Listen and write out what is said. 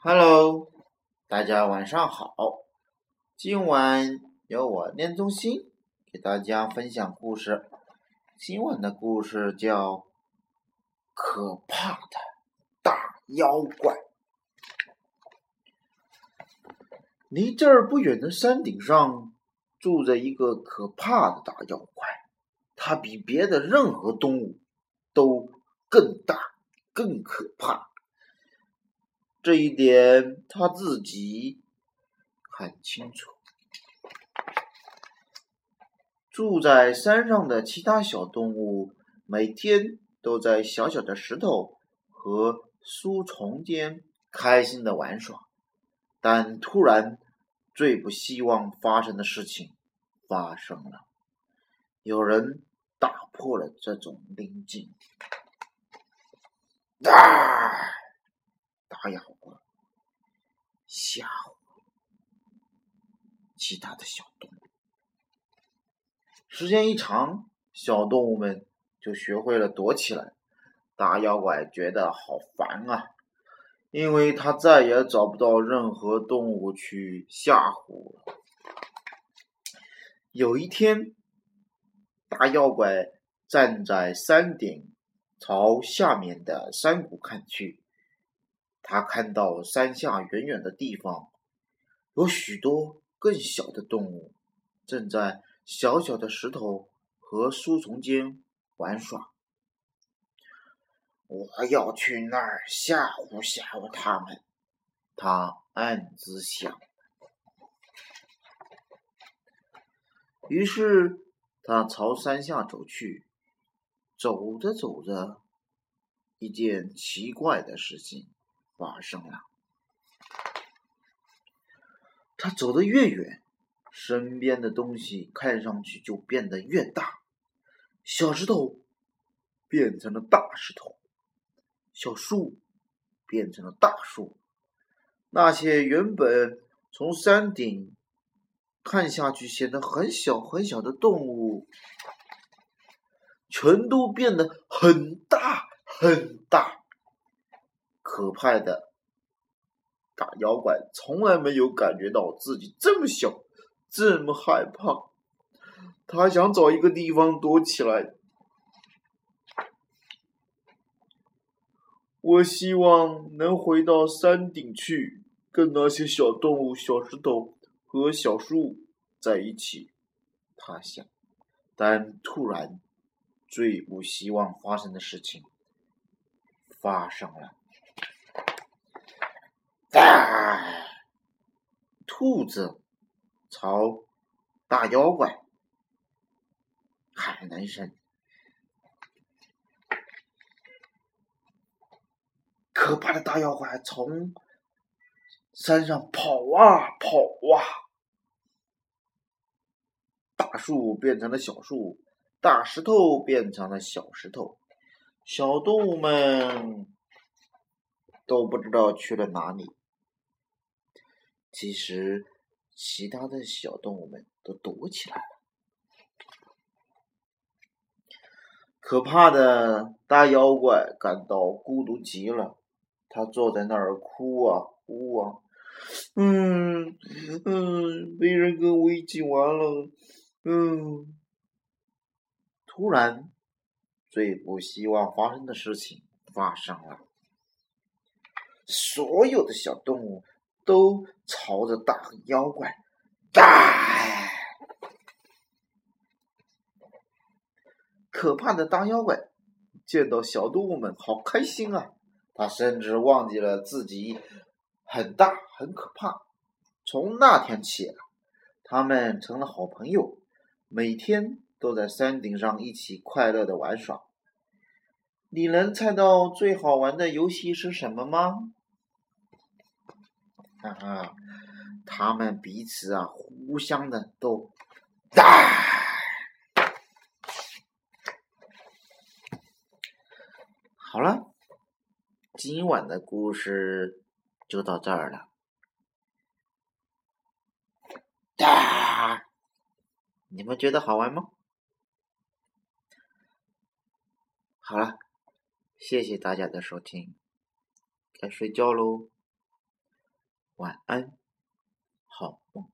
Hello，大家晚上好。今晚由我念中心给大家分享故事。今晚的故事叫《可怕的大妖怪》。离这儿不远的山顶上，住着一个可怕的大妖怪。它比别的任何动物都更大、更可怕。这一点他自己很清楚。住在山上的其他小动物每天都在小小的石头和树丛间开心的玩耍，但突然，最不希望发生的事情发生了。有人打破了这种宁静。啊！大妖怪吓唬其他的小动物。时间一长，小动物们就学会了躲起来。大妖怪觉得好烦啊，因为他再也找不到任何动物去吓唬了。有一天，大妖怪站在山顶，朝下面的山谷看去。他看到山下远远的地方，有许多更小的动物，正在小小的石头和树丛间玩耍。我要去那儿吓唬吓唬他们，他暗自想。于是他朝山下走去，走着走着，一件奇怪的事情。发生了。他走得越远，身边的东西看上去就变得越大。小石头变成了大石头，小树变成了大树。那些原本从山顶看下去显得很小很小的动物，全都变得很大很大。可怕的大妖怪从来没有感觉到自己这么小，这么害怕。他想找一个地方躲起来。我希望能回到山顶去，跟那些小动物、小石头和小树在一起。他想，但突然，最不希望发生的事情发生了。啊！兔子朝大妖怪喊了一声，可怕的大妖怪从山上跑啊跑啊，大树变成了小树，大石头变成了小石头，小动物们都不知道去了哪里。其实，其他的小动物们都躲起来了。可怕的大妖怪感到孤独极了，他坐在那儿哭啊哭啊，嗯嗯，没人跟我一起玩了，嗯。突然，最不希望发生的事情发生了，所有的小动物。都朝着大妖怪，大可怕的大妖怪见到小动物们，好开心啊！他甚至忘记了自己很大很可怕。从那天起，他们成了好朋友，每天都在山顶上一起快乐的玩耍。你能猜到最好玩的游戏是什么吗？哈哈，他们彼此啊，互相的都打。好了，今晚的故事就到这儿了。打，你们觉得好玩吗？好了，谢谢大家的收听，该睡觉喽。晚安，好梦。